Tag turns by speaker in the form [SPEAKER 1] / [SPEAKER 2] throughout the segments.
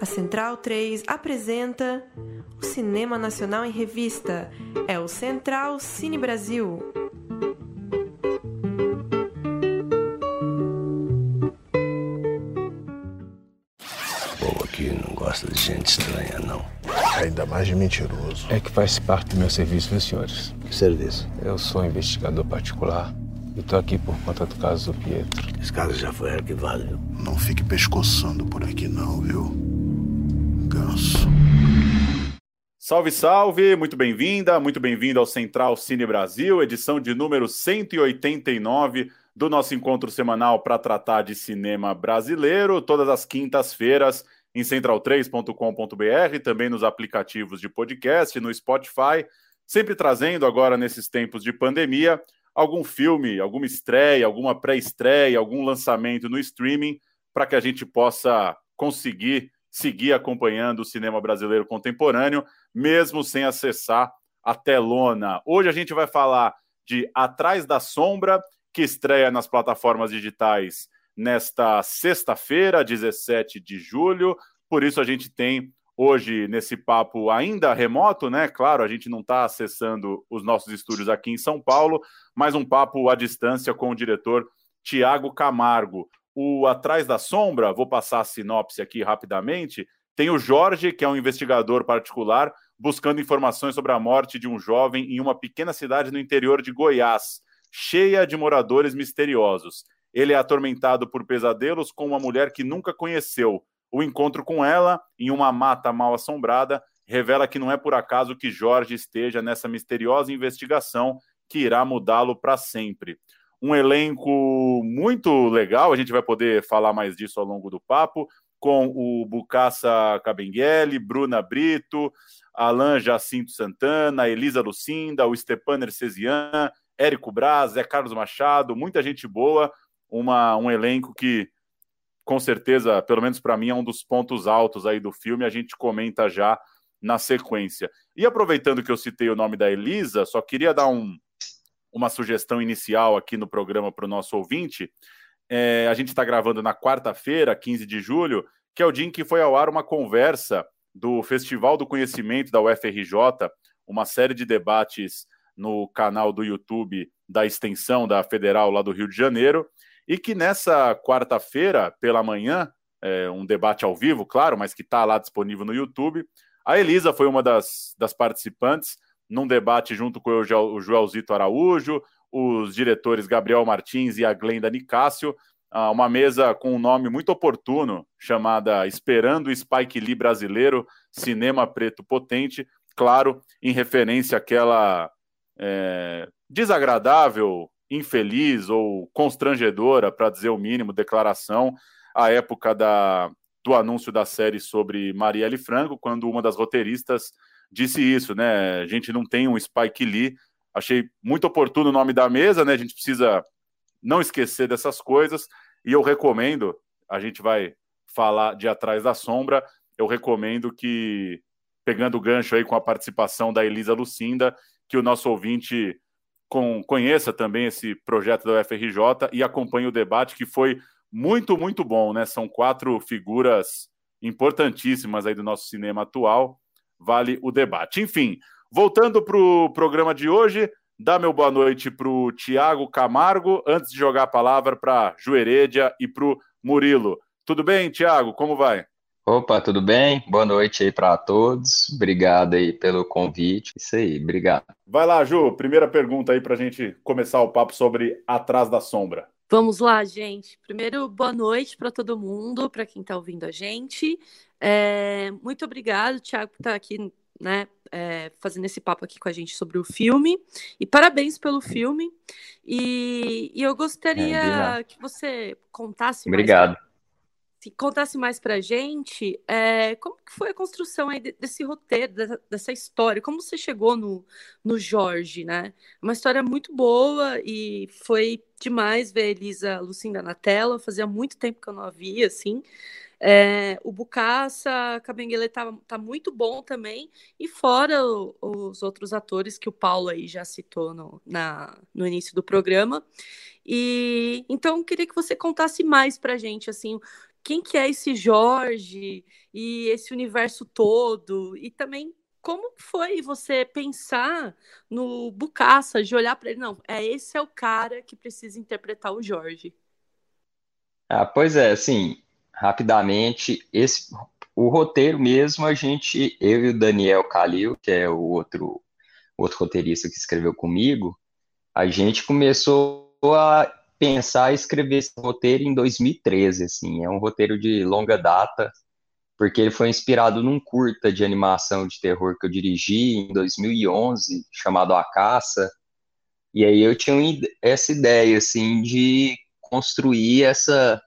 [SPEAKER 1] A Central 3 apresenta o Cinema Nacional em Revista. É o Central Cine Brasil.
[SPEAKER 2] povo aqui não gosta de gente estranha, não.
[SPEAKER 3] Ainda mais de mentiroso.
[SPEAKER 4] É que faz parte do meu serviço, meus senhores?
[SPEAKER 2] Que serviço?
[SPEAKER 4] Eu sou investigador particular e tô aqui por conta do caso do Pietro.
[SPEAKER 2] Esse caso já foi arquivado, viu?
[SPEAKER 3] Não fique pescoçando por aqui não, viu?
[SPEAKER 5] Salve, salve! Muito bem-vinda, muito bem-vindo ao Central Cine Brasil, edição de número 189 do nosso encontro semanal para tratar de cinema brasileiro, todas as quintas-feiras em central3.com.br, também nos aplicativos de podcast, no Spotify, sempre trazendo agora nesses tempos de pandemia algum filme, alguma estreia, alguma pré-estreia, algum lançamento no streaming para que a gente possa conseguir seguir acompanhando o cinema brasileiro contemporâneo, mesmo sem acessar a telona. Hoje a gente vai falar de Atrás da Sombra, que estreia nas plataformas digitais nesta sexta-feira, 17 de julho. Por isso a gente tem hoje nesse papo ainda remoto, né? Claro, a gente não está acessando os nossos estúdios aqui em São Paulo, mas um papo à distância com o diretor Tiago Camargo. O Atrás da Sombra, vou passar a sinopse aqui rapidamente. Tem o Jorge, que é um investigador particular, buscando informações sobre a morte de um jovem em uma pequena cidade no interior de Goiás, cheia de moradores misteriosos. Ele é atormentado por pesadelos com uma mulher que nunca conheceu. O encontro com ela, em uma mata mal assombrada, revela que não é por acaso que Jorge esteja nessa misteriosa investigação que irá mudá-lo para sempre um elenco muito legal, a gente vai poder falar mais disso ao longo do papo, com o Bucaça Cabenghelli, Bruna Brito, Alan Jacinto Santana, Elisa Lucinda, o Stepan Ercesian, Érico Braz, Zé Carlos Machado, muita gente boa, uma, um elenco que com certeza, pelo menos para mim, é um dos pontos altos aí do filme, a gente comenta já na sequência. E aproveitando que eu citei o nome da Elisa, só queria dar um, uma sugestão inicial aqui no programa para o nosso ouvinte. É, a gente está gravando na quarta-feira, 15 de julho, que é o dia em que foi ao ar uma conversa do Festival do Conhecimento da UFRJ, uma série de debates no canal do YouTube da extensão da Federal lá do Rio de Janeiro, e que nessa quarta-feira, pela manhã, é, um debate ao vivo, claro, mas que está lá disponível no YouTube, a Elisa foi uma das, das participantes num debate junto com o Joelzito Araújo, os diretores Gabriel Martins e a Glenda Nicásio, ah, uma mesa com um nome muito oportuno, chamada Esperando o Spike Lee Brasileiro, Cinema Preto Potente, claro, em referência àquela é, desagradável, infeliz ou constrangedora, para dizer o mínimo, declaração à época da, do anúncio da série sobre Marielle Franco, quando uma das roteiristas disse isso, né? A gente não tem um Spike Lee. Achei muito oportuno o nome da mesa, né? A gente precisa não esquecer dessas coisas. E eu recomendo, a gente vai falar de Atrás da Sombra, eu recomendo que, pegando o gancho aí com a participação da Elisa Lucinda, que o nosso ouvinte com, conheça também esse projeto da UFRJ e acompanhe o debate, que foi muito, muito bom, né? São quatro figuras importantíssimas aí do nosso cinema atual vale o debate. Enfim, voltando para o programa de hoje, dá meu boa noite para o Tiago Camargo, antes de jogar a palavra para Jueredia e para o Murilo. Tudo bem, Tiago? Como vai?
[SPEAKER 6] Opa, tudo bem? Boa noite aí para todos. Obrigado aí pelo convite. Isso aí, obrigado.
[SPEAKER 5] Vai lá, Ju. Primeira pergunta aí para a gente começar o papo sobre Atrás da Sombra.
[SPEAKER 7] Vamos lá, gente. Primeiro, boa noite para todo mundo, para quem está ouvindo a gente. É, muito obrigado, Thiago, por estar aqui, né, é, fazendo esse papo aqui com a gente sobre o filme. E parabéns pelo filme. E, e eu gostaria é, que você contasse
[SPEAKER 6] Obrigado.
[SPEAKER 7] mais. Se contasse mais pra gente, é, como que foi a construção aí desse roteiro, dessa, dessa, história? Como você chegou no, no Jorge, né? Uma história muito boa e foi demais ver a Elisa Lucinda na tela. Fazia muito tempo que eu não a via, assim. É, o Bucaça, Cabenguele tá, tá muito bom também, e fora o, os outros atores que o Paulo aí já citou no, na, no início do programa. E então queria que você contasse mais pra gente assim, quem que é esse Jorge e esse universo todo e também como foi você pensar no Bucaça, de olhar para ele, não, é esse é o cara que precisa interpretar o Jorge?
[SPEAKER 6] Ah, pois é, assim, rapidamente, esse o roteiro mesmo, a gente, eu e o Daniel Calil, que é o outro, outro roteirista que escreveu comigo, a gente começou a pensar e escrever esse roteiro em 2013, assim, é um roteiro de longa data, porque ele foi inspirado num curta de animação de terror que eu dirigi em 2011, chamado A Caça, e aí eu tinha essa ideia, assim, de construir essa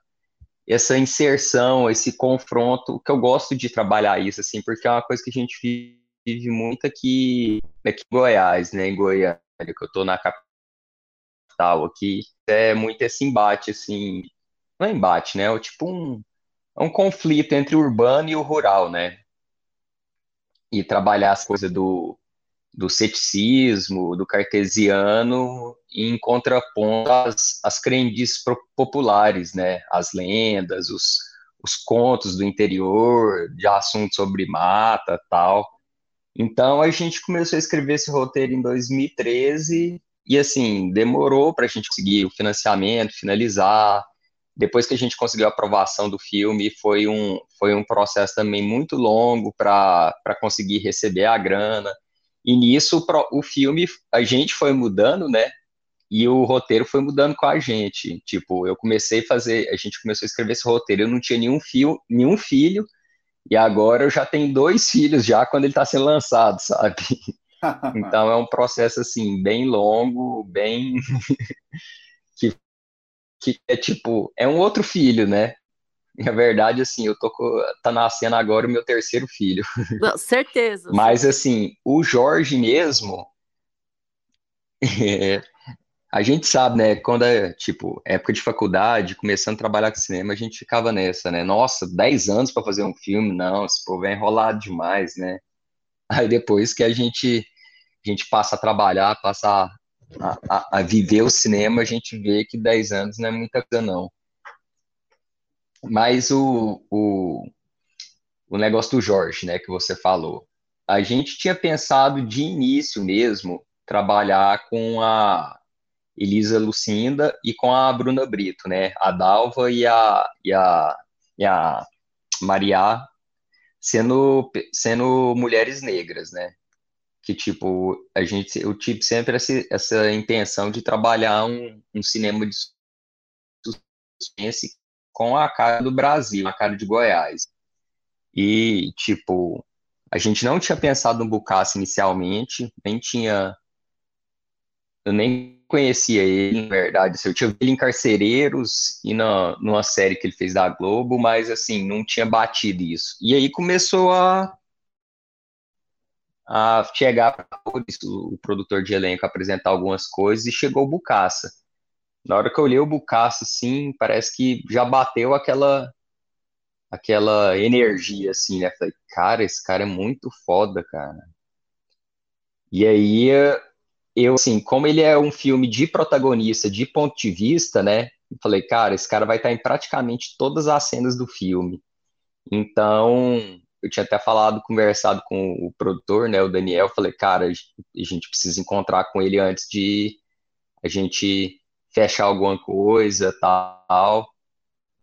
[SPEAKER 6] essa inserção, esse confronto, que eu gosto de trabalhar isso, assim, porque é uma coisa que a gente vive muito aqui, aqui em Goiás, né, em Goiânia, que eu tô na capital aqui, é muito esse embate, assim, não é embate, né, é tipo um, é um conflito entre o urbano e o rural, né, e trabalhar as coisas do, do ceticismo, do cartesiano, em contraponto às, às crendices populares, né? As lendas, os, os contos do interior, de assuntos sobre mata, tal. Então a gente começou a escrever esse roteiro em 2013 e assim demorou para a gente conseguir o financiamento, finalizar. Depois que a gente conseguiu a aprovação do filme, foi um, foi um processo também muito longo para conseguir receber a grana. E nisso o filme, a gente foi mudando, né? E o roteiro foi mudando com a gente. Tipo, eu comecei a fazer, a gente começou a escrever esse roteiro, eu não tinha nenhum, fio, nenhum filho, e agora eu já tenho dois filhos já quando ele está sendo lançado, sabe? Então é um processo assim bem longo, bem que, que é tipo é um outro filho, né? Na verdade, assim, eu tô tá nascendo agora o meu terceiro filho.
[SPEAKER 7] Não, certeza.
[SPEAKER 6] Mas assim, o Jorge mesmo, é, a gente sabe, né? Quando é tipo época de faculdade, começando a trabalhar com cinema, a gente ficava nessa, né? Nossa, 10 anos para fazer um filme, não, esse povo é enrolado demais, né? Aí depois que a gente a gente passa a trabalhar, passa a, a, a viver o cinema, a gente vê que 10 anos não é muita coisa, não. Mas o, o, o negócio do Jorge, né, que você falou, a gente tinha pensado de início mesmo trabalhar com a Elisa Lucinda e com a Bruna Brito, né, a Dalva e a, e a, e a Maria sendo, sendo mulheres negras, né, que tipo, a gente, eu tive sempre essa, essa intenção de trabalhar um, um cinema de suspense com a cara do Brasil, a cara de Goiás. E, tipo, a gente não tinha pensado no Bucasse inicialmente, nem tinha. Eu nem conhecia ele, na verdade. Eu tinha visto ele em Carcereiros e na, numa série que ele fez da Globo, mas, assim, não tinha batido isso. E aí começou a, a chegar para o produtor de elenco apresentar algumas coisas e chegou o Bucaça. Na hora que eu olhei o Bucaço, assim, parece que já bateu aquela aquela energia, assim, né? Falei, cara, esse cara é muito foda, cara. E aí, eu, assim, como ele é um filme de protagonista, de ponto de vista, né? Falei, cara, esse cara vai estar em praticamente todas as cenas do filme. Então, eu tinha até falado, conversado com o produtor, né, o Daniel, falei, cara, a gente precisa encontrar com ele antes de a gente fechar alguma coisa, tal.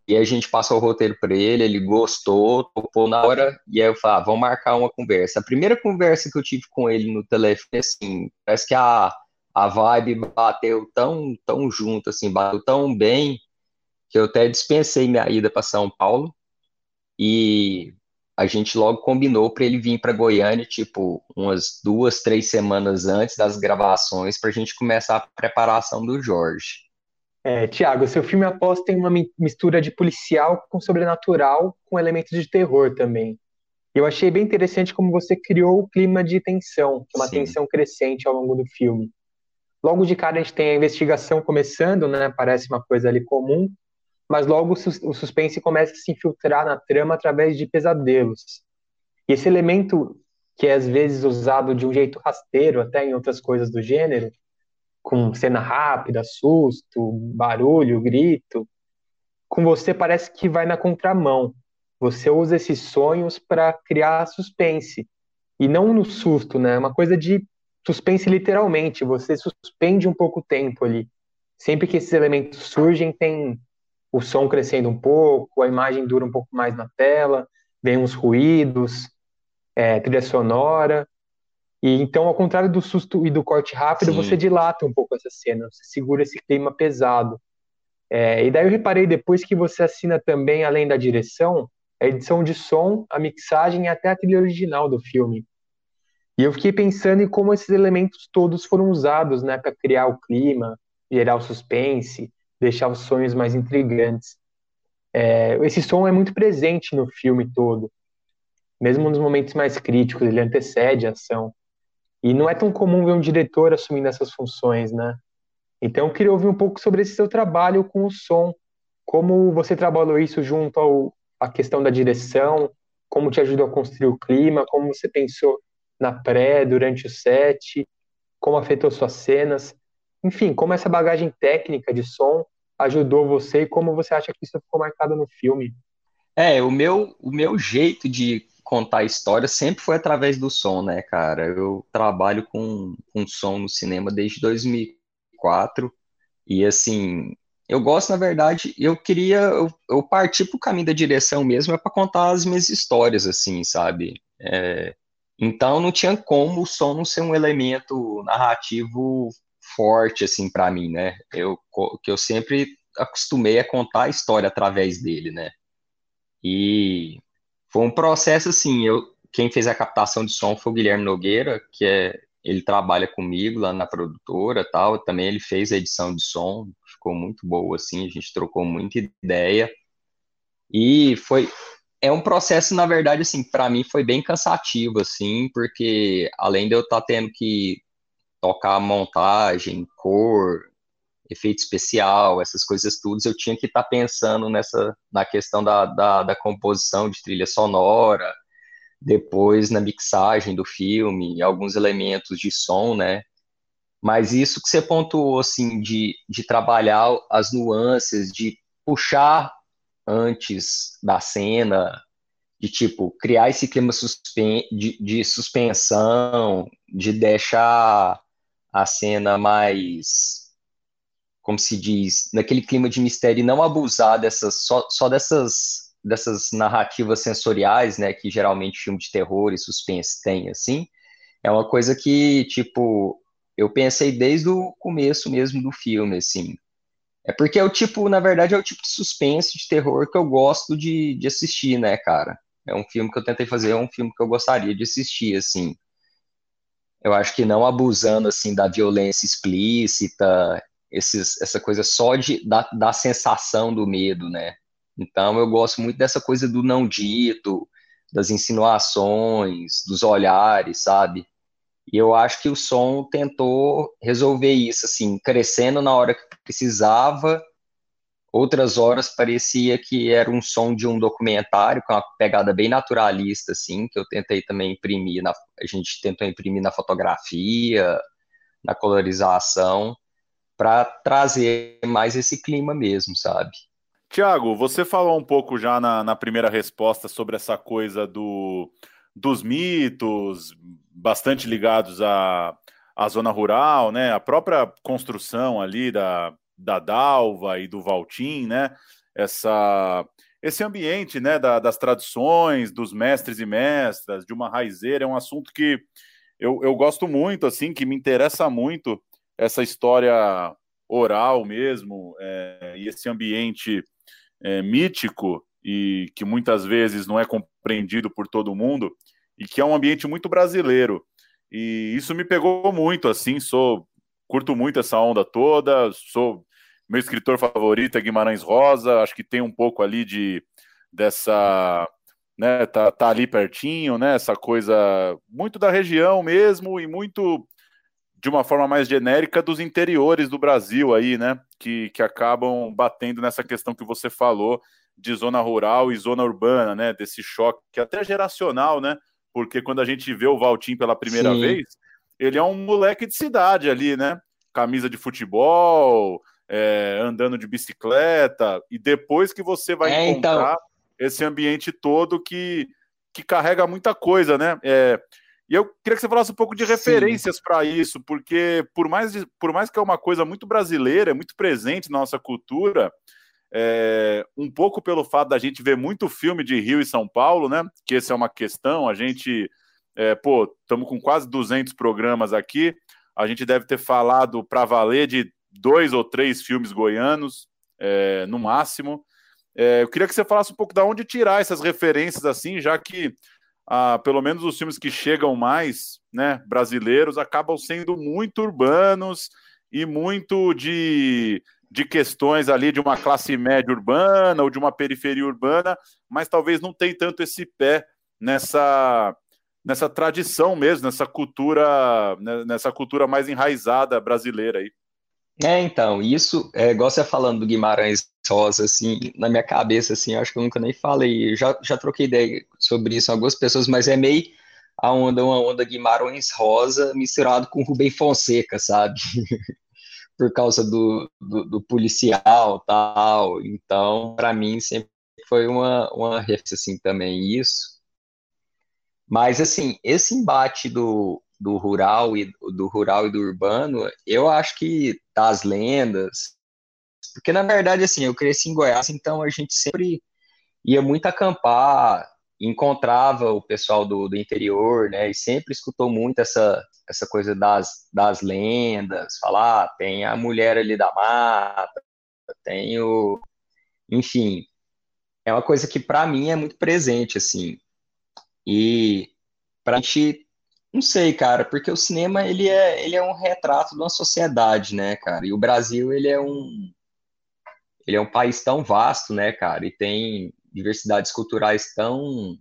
[SPEAKER 6] E a gente passou o roteiro para ele, ele gostou, topou na hora, e aí eu falei, ah, vamos marcar uma conversa. A primeira conversa que eu tive com ele no telefone, assim, parece que a, a vibe bateu tão, tão junto, assim, bateu tão bem, que eu até dispensei minha ida para São Paulo, e a gente logo combinou para ele vir para Goiânia, tipo, umas duas, três semanas antes das gravações, para a gente começar a preparação do Jorge.
[SPEAKER 8] É, Tiago, seu filme aposta em uma mistura de policial com sobrenatural, com elementos de terror também. Eu achei bem interessante como você criou o clima de tensão, é uma Sim. tensão crescente ao longo do filme. Logo de cara a gente tem a investigação começando, né? Parece uma coisa ali comum, mas logo o suspense começa a se infiltrar na trama através de pesadelos. E esse elemento, que é às vezes usado de um jeito rasteiro, até em outras coisas do gênero, com cena rápida, susto, barulho, grito, com você parece que vai na contramão. Você usa esses sonhos para criar suspense. E não no susto, né? É uma coisa de suspense literalmente. Você suspende um pouco o tempo ali. Sempre que esses elementos surgem, tem o som crescendo um pouco, a imagem dura um pouco mais na tela, vem uns ruídos, é, trilha sonora. E então, ao contrário do susto e do corte rápido, Sim. você dilata um pouco essa cena, você segura esse clima pesado. É, e daí eu reparei depois que você assina também, além da direção, a edição de som, a mixagem e até a trilha original do filme. E eu fiquei pensando em como esses elementos todos foram usados, né, para criar o clima, gerar o suspense, deixar os sonhos mais intrigantes. É, esse som é muito presente no filme todo, mesmo nos momentos mais críticos, ele antecede a ação. E não é tão comum ver um diretor assumindo essas funções, né? Então, eu queria ouvir um pouco sobre esse seu trabalho com o som, como você trabalhou isso junto ao, à questão da direção, como te ajudou a construir o clima, como você pensou na pré, durante o set, como afetou suas cenas, enfim, como essa bagagem técnica de som ajudou você e como você acha que isso ficou marcado no filme.
[SPEAKER 6] É, o meu, o meu jeito de contar a história sempre foi através do som, né, cara? Eu trabalho com, com som no cinema desde 2000 2004. E assim, eu gosto, na verdade, eu queria, eu, eu parti para o caminho da direção mesmo, é para contar as minhas histórias, assim, sabe? É, então não tinha como o som não ser um elemento narrativo forte, assim, para mim, né? Eu, que eu sempre acostumei a contar a história através dele, né? E foi um processo, assim, eu, quem fez a captação de som foi o Guilherme Nogueira, que é ele trabalha comigo lá na produtora tal, também ele fez a edição de som, ficou muito boa, assim, a gente trocou muita ideia, e foi, é um processo, na verdade, assim, para mim foi bem cansativo, assim, porque além de eu estar tá tendo que tocar montagem, cor, efeito especial, essas coisas todas, eu tinha que estar tá pensando nessa, na questão da, da, da composição de trilha sonora, depois na mixagem do filme, alguns elementos de som, né? Mas isso que você pontuou, assim, de, de trabalhar as nuances, de puxar antes da cena, de, tipo, criar esse clima suspen de, de suspensão, de deixar a cena mais, como se diz, naquele clima de mistério e não abusar dessas, só, só dessas dessas narrativas sensoriais, né, que geralmente filme de terror e suspense tem, assim, é uma coisa que, tipo, eu pensei desde o começo mesmo do filme, assim. É porque é o tipo, na verdade, é o tipo de suspense, de terror que eu gosto de, de assistir, né, cara? É um filme que eu tentei fazer, é um filme que eu gostaria de assistir, assim. Eu acho que não abusando, assim, da violência explícita, esses, essa coisa só de, da, da sensação do medo, né? Então eu gosto muito dessa coisa do não dito, das insinuações, dos olhares, sabe? E eu acho que o som tentou resolver isso, assim, crescendo na hora que precisava, outras horas parecia que era um som de um documentário, com uma pegada bem naturalista, assim, que eu tentei também imprimir, na, a gente tentou imprimir na fotografia, na colorização, para trazer mais esse clima mesmo, sabe?
[SPEAKER 5] Tiago, você falou um pouco já na, na primeira resposta sobre essa coisa do, dos mitos, bastante ligados à, à zona rural, né? A própria construção ali da, da Dalva e do Valtim, né? Essa, esse ambiente né, da, das tradições, dos mestres e mestras, de uma raizeira, é um assunto que eu, eu gosto muito, assim, que me interessa muito essa história oral mesmo, é, e esse ambiente é, mítico e que muitas vezes não é compreendido por todo mundo e que é um ambiente muito brasileiro. E isso me pegou muito, assim, sou curto muito essa onda toda, sou meu escritor favorito é Guimarães Rosa, acho que tem um pouco ali de dessa, né, tá, tá ali pertinho, né, essa coisa muito da região mesmo e muito de uma forma mais genérica dos interiores do Brasil aí, né? Que, que acabam batendo nessa questão que você falou de zona rural e zona urbana, né? Desse choque até geracional, né? Porque quando a gente vê o Valtim pela primeira Sim. vez, ele é um moleque de cidade ali, né? Camisa de futebol, é, andando de bicicleta, e depois que você vai é, então. encontrar então... esse ambiente todo que, que carrega muita coisa, né? É, e eu queria que você falasse um pouco de referências para isso, porque por mais, por mais que é uma coisa muito brasileira, muito presente na nossa cultura, é, um pouco pelo fato da gente ver muito filme de Rio e São Paulo, né? Que essa é uma questão. A gente, é, pô, estamos com quase 200 programas aqui. A gente deve ter falado para valer de dois ou três filmes goianos, é, no máximo. É, eu queria que você falasse um pouco da onde tirar essas referências assim, já que ah, pelo menos os filmes que chegam mais, né, brasileiros, acabam sendo muito urbanos e muito de de questões ali de uma classe média urbana ou de uma periferia urbana, mas talvez não tem tanto esse pé nessa nessa tradição mesmo, nessa cultura, né, nessa cultura mais enraizada brasileira aí.
[SPEAKER 6] É, então, isso, é, igual você falando do Guimarães Rosa, assim, na minha cabeça, assim, acho que eu nunca nem falei, já, já troquei ideia sobre isso algumas pessoas, mas é meio a onda, uma onda Guimarães Rosa misturado com Rubem Fonseca, sabe? por causa do, do, do policial tal. Então, para mim, sempre foi uma, uma referência, assim, também isso. Mas, assim, esse embate do, do rural e do rural e do urbano, eu acho que das lendas, porque na verdade assim, eu cresci em Goiás, então a gente sempre ia muito acampar, encontrava o pessoal do, do interior, né, e sempre escutou muito essa essa coisa das, das lendas, falar, ah, tem a mulher ali da mata, tem o. Enfim, é uma coisa que para mim é muito presente, assim. E pra gente, não sei, cara, porque o cinema ele é, ele é um retrato de uma sociedade, né, cara? E o Brasil, ele é um. Ele é um país tão vasto, né, cara? E tem diversidades culturais tão.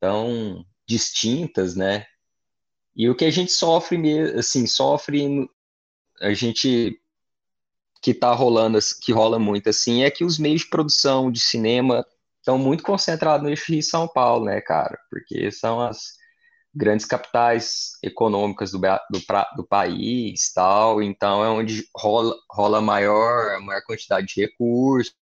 [SPEAKER 6] tão distintas, né? E o que a gente sofre, assim, sofre, a gente que tá rolando, que rola muito assim, é que os meios de produção de cinema estão muito concentrados no eixo de São Paulo, né, cara? Porque são as grandes capitais econômicas do, do, do país, tal, então é onde rola, rola maior, maior quantidade de recursos,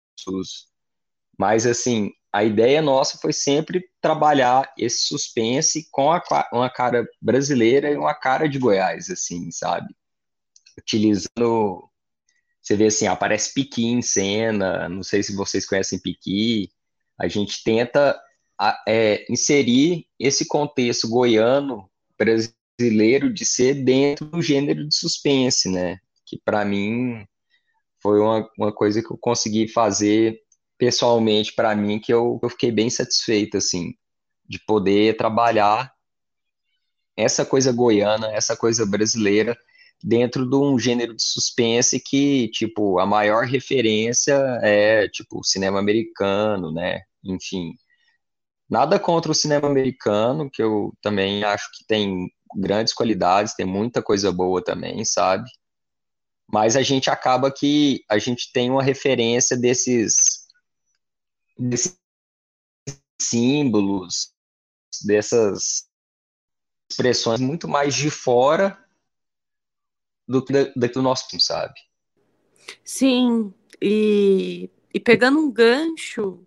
[SPEAKER 6] mas assim, a ideia nossa foi sempre trabalhar esse suspense com a, uma cara brasileira e uma cara de Goiás, assim, sabe? Utilizando. Você vê assim, aparece Piqui em cena, não sei se vocês conhecem Piqui. A gente tenta é, inserir esse contexto goiano, brasileiro, de ser dentro do gênero de suspense, né? Que para mim foi uma, uma coisa que eu consegui fazer pessoalmente para mim que eu, eu fiquei bem satisfeito assim de poder trabalhar essa coisa goiana, essa coisa brasileira dentro de um gênero de suspense que, tipo, a maior referência é, tipo, cinema americano, né? Enfim, nada contra o cinema americano, que eu também acho que tem grandes qualidades, tem muita coisa boa também, sabe? Mas a gente acaba que a gente tem uma referência desses desses símbolos, dessas expressões muito mais de fora do que do nosso, sabe?
[SPEAKER 7] Sim, e, e pegando um gancho,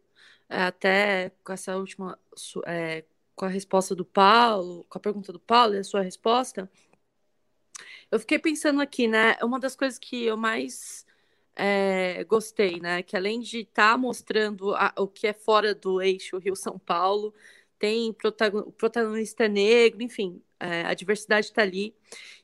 [SPEAKER 7] até com essa última, é, com a resposta do Paulo, com a pergunta do Paulo e a sua resposta, eu fiquei pensando aqui, né? Uma das coisas que eu mais é, gostei, né? Que além de estar tá mostrando a, o que é fora do eixo Rio-São Paulo, tem protagon, protagonista é negro, enfim, é, a diversidade está ali.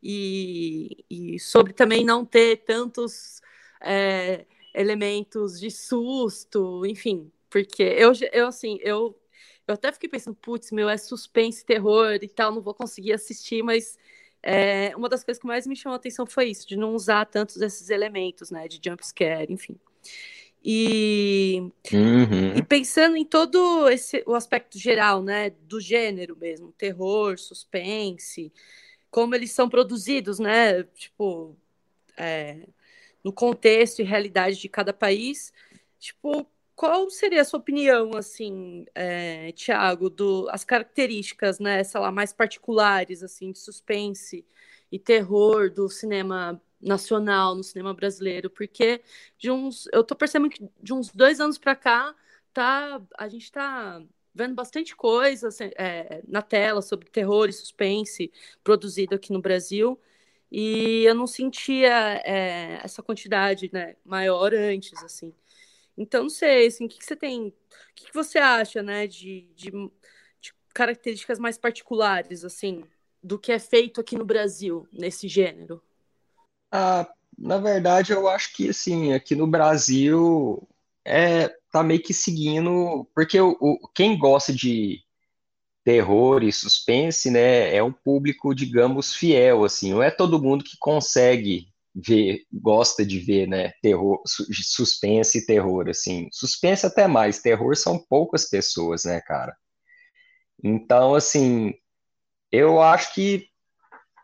[SPEAKER 7] E, e, sobre também não ter tantos é, elementos de susto, enfim, porque eu, eu assim, eu, eu até fiquei pensando, putz, meu, é suspense, terror e tal, não vou conseguir assistir, mas é, uma das coisas que mais me chamou a atenção foi isso, de não usar tantos desses elementos, né, de jump scare, enfim. E, uhum. e pensando em todo esse o aspecto geral, né, do gênero mesmo, terror, suspense, como eles são produzidos, né, tipo, é, no contexto e realidade de cada país, tipo, qual seria a sua opinião, assim, é, Tiago, do as características, né, sei lá, mais particulares, assim, de suspense e terror do cinema nacional, no cinema brasileiro, porque de uns, eu tô percebendo que de uns dois anos para cá, tá, a gente tá vendo bastante coisa assim, é, na tela sobre terror e suspense produzido aqui no Brasil, e eu não sentia é, essa quantidade né, maior antes, assim. Então, não sei, assim, o que, que você tem, o que, que você acha, né, de, de, de características mais particulares, assim, do que é feito aqui no Brasil, nesse gênero?
[SPEAKER 6] Ah, na verdade, eu acho que, assim, aqui no Brasil é, tá meio que seguindo, porque o, o, quem gosta de terror e suspense, né, é um público, digamos, fiel, assim, não é todo mundo que consegue ver, gosta de ver, né, terror, suspense e terror, assim, suspense até mais, terror são poucas pessoas, né, cara? Então, assim, eu acho que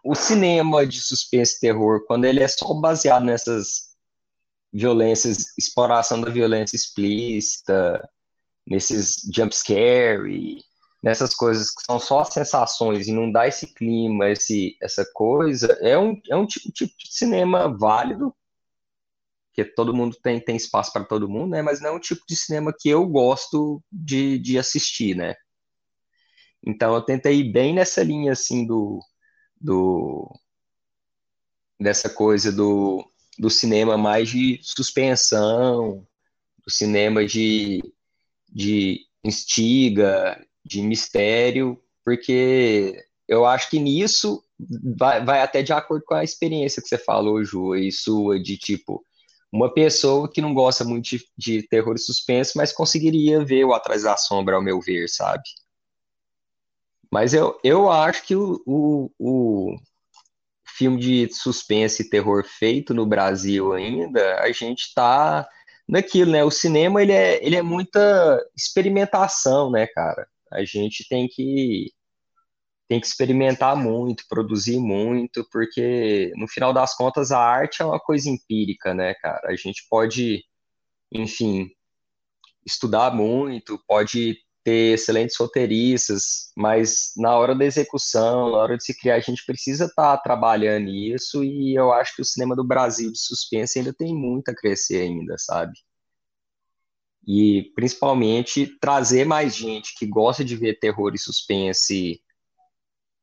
[SPEAKER 6] o cinema de suspense e terror, quando ele é só baseado nessas violências, exploração da violência explícita, nesses jump scare, nessas coisas que são só sensações e não dá esse clima, esse, essa coisa, é um, é um tipo, tipo de cinema válido, que todo mundo tem, tem espaço para todo mundo, né? Mas não é um tipo de cinema que eu gosto de, de assistir, né? Então eu tentei ir bem nessa linha assim do, do dessa coisa do, do cinema mais de suspensão, do cinema de, de instiga, de mistério, porque eu acho que nisso vai, vai até de acordo com a experiência que você falou, Ju, e sua, de tipo, uma pessoa que não gosta muito de, de terror e suspense, mas conseguiria ver o Atrás da Sombra, ao meu ver, sabe? Mas eu, eu acho que o, o, o filme de suspense e terror feito no Brasil ainda, a gente está naquilo, né? O cinema, ele é, ele é muita experimentação, né, cara? A gente tem que tem que experimentar muito, produzir muito, porque no final das contas a arte é uma coisa empírica, né, cara? A gente pode, enfim, estudar muito, pode ter excelentes roteiristas, mas na hora da execução, na hora de se criar, a gente precisa estar tá trabalhando isso e eu acho que o cinema do Brasil de suspense ainda tem muito a crescer ainda, sabe? E principalmente trazer mais gente que gosta de ver terror e suspense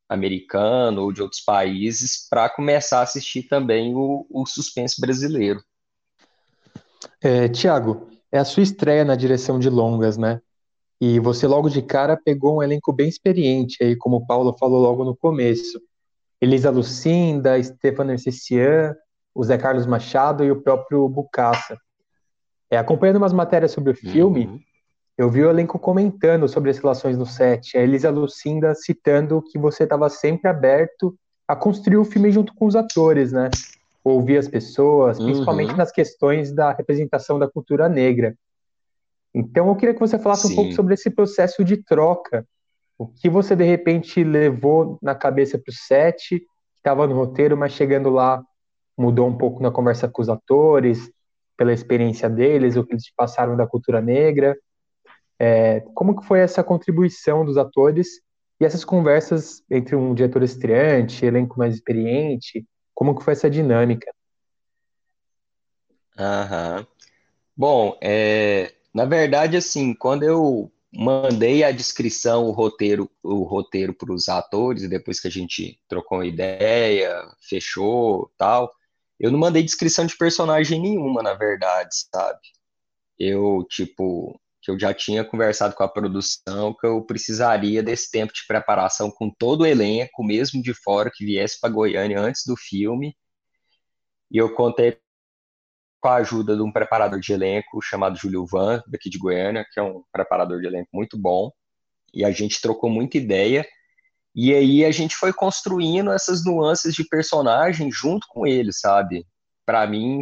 [SPEAKER 6] americano ou de outros países para começar a assistir também o, o suspense brasileiro.
[SPEAKER 8] É, Tiago, é a sua estreia na direção de longas, né? E você logo de cara pegou um elenco bem experiente, aí, como o Paulo falou logo no começo. Elisa Lucinda, Stefano Ercecian, o Zé Carlos Machado e o próprio Bucaça. É, acompanhando umas matérias sobre o filme, uhum. eu vi o elenco comentando sobre as relações no set. A Elisa Lucinda citando que você estava sempre aberto a construir o filme junto com os atores, né? Ouvir as pessoas, principalmente uhum. nas questões da representação da cultura negra. Então eu queria que você falasse Sim. um pouco sobre esse processo de troca. O que você de repente levou na cabeça para o set, que estava no roteiro, mas chegando lá mudou um pouco na conversa com os atores, pela experiência deles, o que eles passaram da cultura negra. É, como que foi essa contribuição dos atores e essas conversas entre um diretor estreante, elenco mais experiente? Como que foi essa dinâmica?
[SPEAKER 6] Aham. Bom, é, na verdade, assim, quando eu mandei a descrição, o roteiro, o roteiro para os atores, depois que a gente trocou ideia, fechou, tal, eu não mandei descrição de personagem nenhuma, na verdade, sabe? Eu, tipo, que eu já tinha conversado com a produção que eu precisaria desse tempo de preparação com todo o elenco, mesmo de fora, que viesse para Goiânia antes do filme. E eu contei com a ajuda de um preparador de elenco chamado Júlio Van, daqui de Goiânia, que é um preparador de elenco muito bom. E a gente trocou muita ideia. E aí a gente foi construindo essas nuances de personagem junto com ele, sabe? Para mim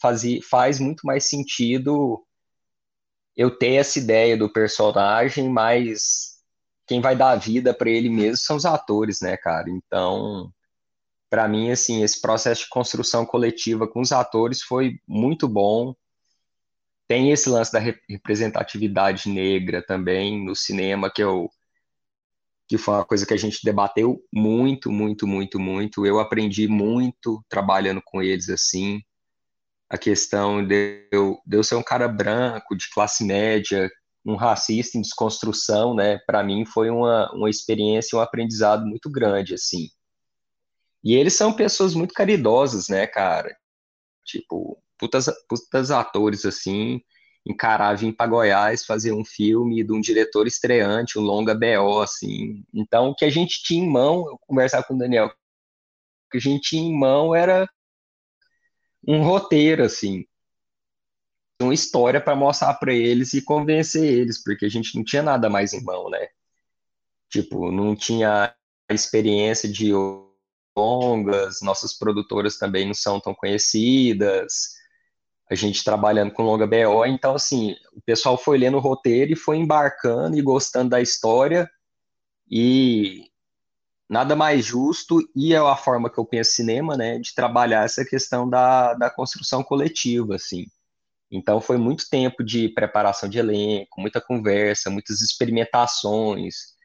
[SPEAKER 6] faz, faz muito mais sentido eu ter essa ideia do personagem, mas quem vai dar vida para ele mesmo são os atores, né, cara? Então, para mim, assim, esse processo de construção coletiva com os atores foi muito bom. Tem esse lance da representatividade negra também no cinema que eu que foi uma coisa que a gente debateu muito, muito, muito, muito. Eu aprendi muito trabalhando com eles assim. A questão de eu, de eu ser um cara branco, de classe média, um racista em desconstrução, né? Para mim foi uma, uma experiência, um aprendizado muito grande, assim. E eles são pessoas muito caridosas, né, cara? Tipo, putas, putas atores, assim, encarar vir para Goiás fazer um filme de um diretor estreante, um longa BO, assim. Então, o que a gente tinha em mão, eu conversar com o Daniel, o que a gente tinha em mão era um roteiro, assim, uma história para mostrar para eles e convencer eles, porque a gente não tinha nada mais em mão, né? Tipo, não tinha a experiência de longas, nossas produtoras também não são tão conhecidas, a gente trabalhando com longa BO, então assim, o pessoal foi lendo o roteiro e foi embarcando e gostando da história e nada mais justo, e é a forma que eu penso cinema, né, de trabalhar essa questão da, da construção coletiva, assim. Então foi muito tempo de preparação de elenco, muita conversa, muitas experimentações,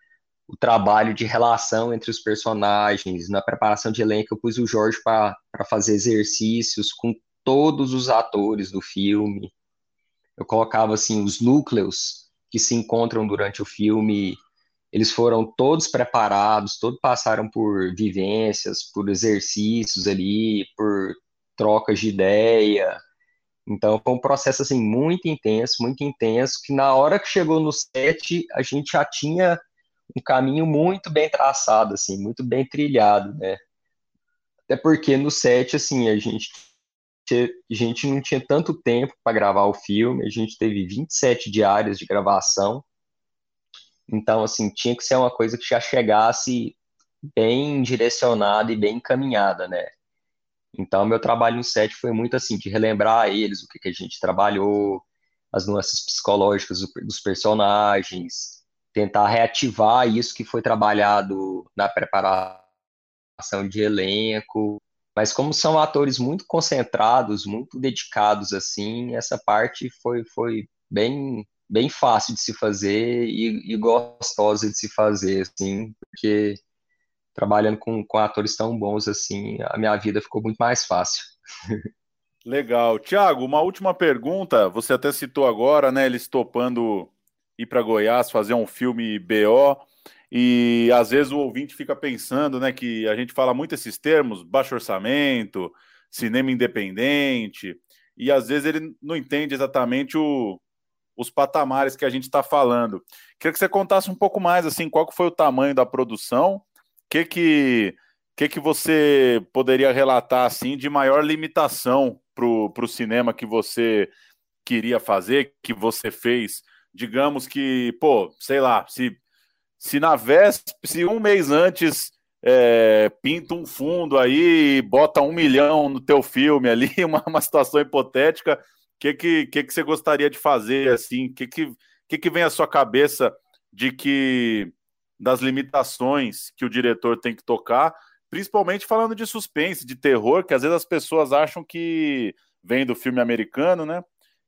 [SPEAKER 6] o trabalho de relação entre os personagens. Na preparação de elenco, eu pus o Jorge para fazer exercícios com todos os atores do filme. Eu colocava assim os núcleos que se encontram durante o filme. Eles foram todos preparados, todos passaram por vivências, por exercícios ali, por trocas de ideia. Então foi um processo assim muito intenso, muito intenso, que na hora que chegou no set, a gente já tinha um caminho muito bem traçado, assim, muito bem trilhado, né? Até porque no set, assim, a gente a gente não tinha tanto tempo para gravar o filme, a gente teve 27 diárias de gravação. Então, assim, tinha que ser uma coisa que já chegasse bem direcionada e bem encaminhada, né? Então, meu trabalho no set foi muito assim, de relembrar eles, o que, que a gente trabalhou, as nuances psicológicas dos personagens, tentar reativar isso que foi trabalhado na preparação de elenco, mas como são atores muito concentrados, muito dedicados assim, essa parte foi, foi bem bem fácil de se fazer e, e gostosa de se fazer, assim, porque trabalhando com, com atores tão bons assim, a minha vida ficou muito mais fácil.
[SPEAKER 5] Legal. Tiago, uma última pergunta. Você até citou agora, né? Eles topando ir para Goiás fazer um filme BO. E às vezes o ouvinte fica pensando, né, que a gente fala muito esses termos, baixo orçamento, cinema independente, e às vezes ele não entende exatamente o, os patamares que a gente está falando. Queria que você contasse um pouco mais, assim, qual que foi o tamanho da produção, o que que, que que você poderia relatar, assim, de maior limitação para o cinema que você queria fazer, que você fez, digamos que, pô, sei lá, se se na véspera, se um mês antes é, pinta um fundo aí, bota um milhão no teu filme ali, uma, uma situação hipotética, o que, que, que, que você gostaria de fazer assim? O que, que, que, que vem à sua cabeça de que das limitações que o diretor tem que tocar, principalmente falando de suspense, de terror, que às vezes as pessoas acham que vem do filme americano, né?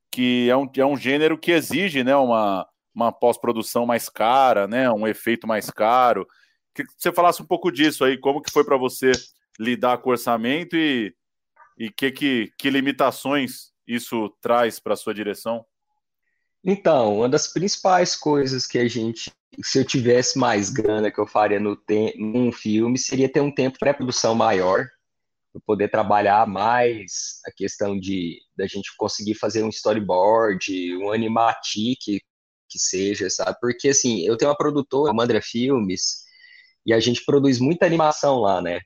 [SPEAKER 5] Que é um, é um gênero que exige né, uma, uma pós-produção mais cara, né? Um efeito mais caro. Que você falasse um pouco disso aí, como que foi para você lidar com o orçamento e, e que, que, que limitações isso traz para sua direção?
[SPEAKER 6] Então, uma das principais coisas que a gente, se eu tivesse mais grana que eu faria no num filme, seria ter um tempo pré-produção maior, para poder trabalhar mais a questão de da gente conseguir fazer um storyboard, um animatic que seja, sabe? Porque, assim, eu tenho uma produtora, a Mandra Filmes, e a gente produz muita animação lá, né?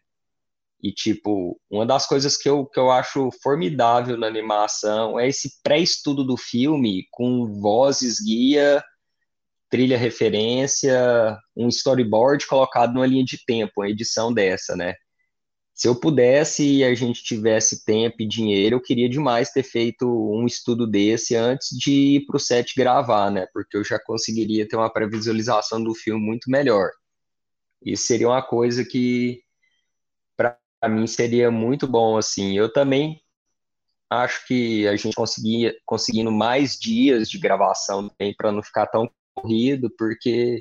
[SPEAKER 6] E, tipo, uma das coisas que eu, que eu acho formidável na animação é esse pré-estudo do filme com vozes, guia, trilha referência, um storyboard colocado numa linha de tempo, uma edição dessa, né? Se eu pudesse e a gente tivesse tempo e dinheiro, eu queria demais ter feito um estudo desse antes de ir para o set gravar, né? Porque eu já conseguiria ter uma previsualização do filme muito melhor. Isso seria uma coisa que, para mim, seria muito bom, assim. Eu também acho que a gente conseguia, conseguindo mais dias de gravação também, para não ficar tão corrido, porque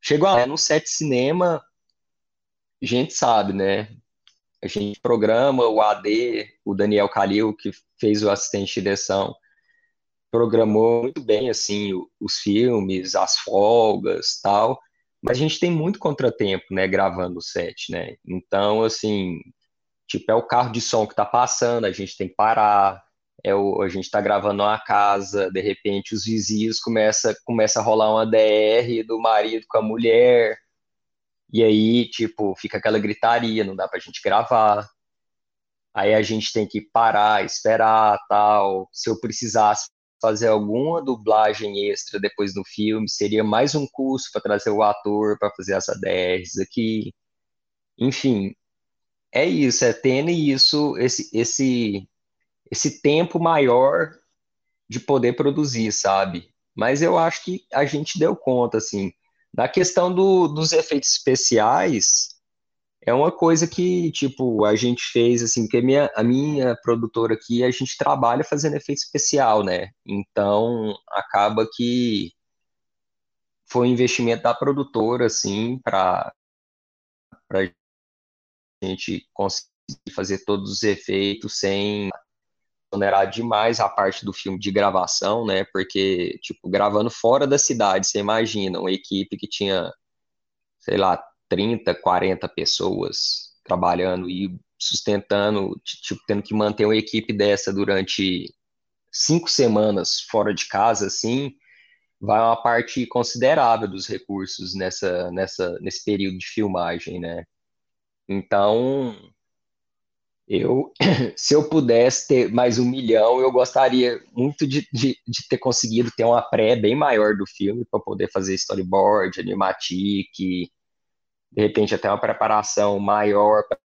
[SPEAKER 6] chegou lá no set cinema, a gente sabe, né? A gente programa o AD, o Daniel Calil, que fez o assistente de direção, programou muito bem assim os filmes, as folgas, tal. Mas a gente tem muito contratempo, né, gravando o set, né? Então, assim, tipo, é o carro de som que tá passando, a gente tem que parar, é o, a gente tá gravando uma casa, de repente os vizinhos começa, começa a rolar uma DR do marido com a mulher, e aí, tipo, fica aquela gritaria, não dá pra gente gravar. Aí a gente tem que parar, esperar, tal. Se eu precisasse fazer alguma dublagem extra depois do filme, seria mais um custo para trazer o ator para fazer essa ADRs aqui. Enfim, é isso, é tendo isso, esse, esse, esse tempo maior de poder produzir, sabe? Mas eu acho que a gente deu conta, assim. Na questão do, dos efeitos especiais, é uma coisa que, tipo, a gente fez, assim, porque a minha, a minha produtora aqui, a gente trabalha fazendo efeito especial, né? Então, acaba que foi um investimento da produtora, assim, para a gente conseguir fazer todos os efeitos sem onerar demais a parte do filme de gravação, né? Porque, tipo, gravando fora da cidade, você imagina, uma equipe que tinha, sei lá, 30, 40 pessoas trabalhando e sustentando, tipo, tendo que manter uma equipe dessa durante cinco semanas fora de casa, assim, vai uma parte considerável dos recursos nessa, nessa, nesse período de filmagem, né? Então, eu, se eu pudesse ter mais um milhão, eu gostaria muito de, de, de ter conseguido ter uma pré bem maior do filme para poder fazer storyboard, animatic, de repente até uma preparação maior para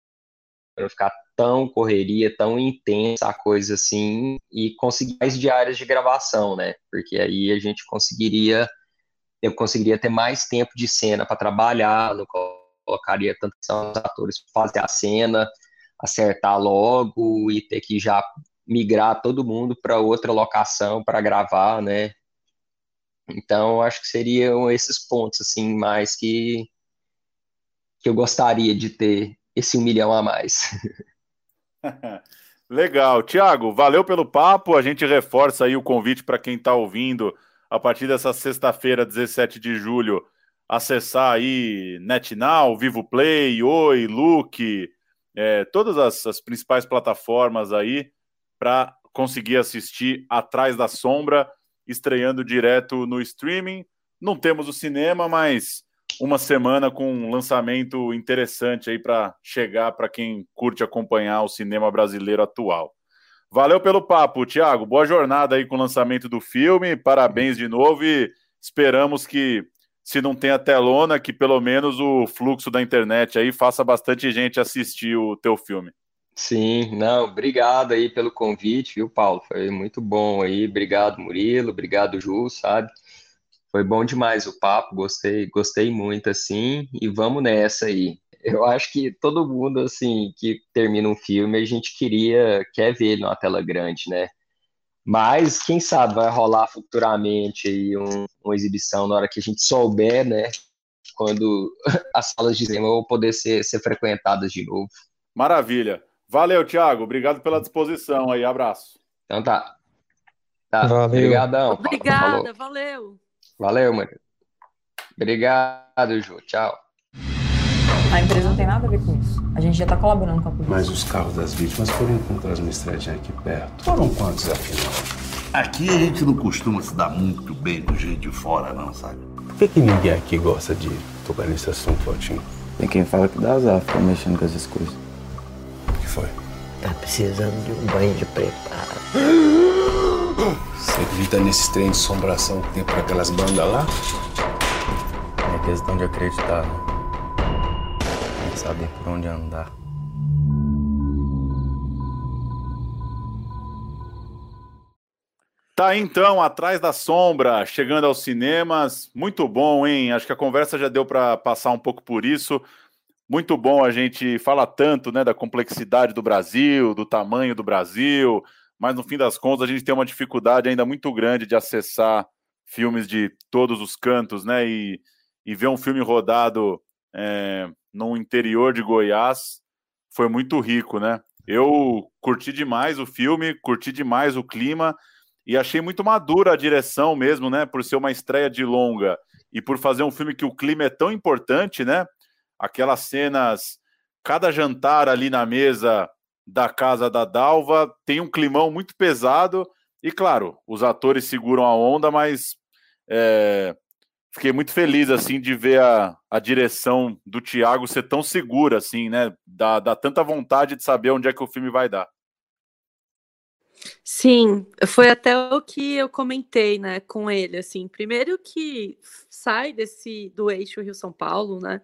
[SPEAKER 6] não ficar tão correria, tão intensa a coisa assim, e conseguir mais diárias de gravação, né? Porque aí a gente conseguiria, eu conseguiria ter mais tempo de cena para trabalhar, não colocaria tanto os atores para fazer a cena, acertar logo e ter que já migrar todo mundo para outra locação para gravar, né? Então, acho que seriam esses pontos assim mais que que eu gostaria de ter esse um milhão a mais.
[SPEAKER 5] Legal. Tiago, valeu pelo papo. A gente reforça aí o convite para quem está ouvindo a partir dessa sexta-feira, 17 de julho, acessar aí NetNow, Vivo Play, Oi, Look, é, todas as, as principais plataformas aí para conseguir assistir Atrás da Sombra, estreando direto no streaming. Não temos o cinema, mas uma semana com um lançamento interessante aí para chegar para quem curte acompanhar o cinema brasileiro atual. Valeu pelo papo, Thiago. Boa jornada aí com o lançamento do filme. Parabéns de novo e esperamos que, se não tem a telona, que pelo menos o fluxo da internet aí faça bastante gente assistir o teu filme.
[SPEAKER 6] Sim, não, obrigado aí pelo convite, viu, Paulo? Foi muito bom aí. Obrigado, Murilo. Obrigado, Ju, sabe? Foi bom demais o papo, gostei, gostei muito, assim, e vamos nessa aí. Eu acho que todo mundo, assim, que termina um filme, a gente queria, quer ver ele numa tela grande, né? Mas, quem sabe, vai rolar futuramente aí um, uma exibição na hora que a gente souber, né? Quando as salas de cinema vão poder ser, ser frequentadas de novo.
[SPEAKER 5] Maravilha. Valeu, Thiago. Obrigado pela disposição aí. Abraço.
[SPEAKER 6] Então tá. Tá.
[SPEAKER 8] Valeu.
[SPEAKER 6] Obrigadão.
[SPEAKER 7] Obrigada, valeu.
[SPEAKER 6] Valeu, mano. Obrigado, Ju. Tchau.
[SPEAKER 9] A empresa não tem nada a ver com isso. A gente já tá colaborando com a polícia.
[SPEAKER 2] Mas os carros das vítimas foram encontrados no estradinho aqui perto. Foram quantos, afinal?
[SPEAKER 3] Aqui a gente não costuma se dar muito bem do jeito de fora, não, sabe?
[SPEAKER 2] Por que, que ninguém aqui gosta de tocar nesse assunto, Valtinho?
[SPEAKER 10] Tem quem fala que dá azar ficar mexendo com essas coisas.
[SPEAKER 2] O que foi?
[SPEAKER 11] Tá precisando de um banho de preparo.
[SPEAKER 2] Você acredita nesses trem de assombração que tem por aquelas bandas lá?
[SPEAKER 10] É questão de acreditar, né? Saber por onde andar.
[SPEAKER 5] Tá então, Atrás da Sombra, chegando aos cinemas. Muito bom, hein? Acho que a conversa já deu para passar um pouco por isso. Muito bom a gente fala tanto, né, da complexidade do Brasil, do tamanho do Brasil, mas no fim das contas a gente tem uma dificuldade ainda muito grande de acessar filmes de todos os cantos, né? E, e ver um filme rodado é, no interior de Goiás foi muito rico, né? Eu curti demais o filme, curti demais o clima e achei muito madura a direção mesmo, né? Por ser uma estreia de longa e por fazer um filme que o clima é tão importante, né? Aquelas cenas, cada jantar ali na mesa da casa da Dalva tem um climão muito pesado e claro, os atores seguram a onda, mas é, fiquei muito feliz assim de ver a, a direção do Thiago ser tão segura assim, né? Dá, dá tanta vontade de saber onde é que o filme vai dar.
[SPEAKER 7] Sim, foi até o que eu comentei, né, com ele, assim, primeiro que sai desse do eixo Rio São Paulo, né,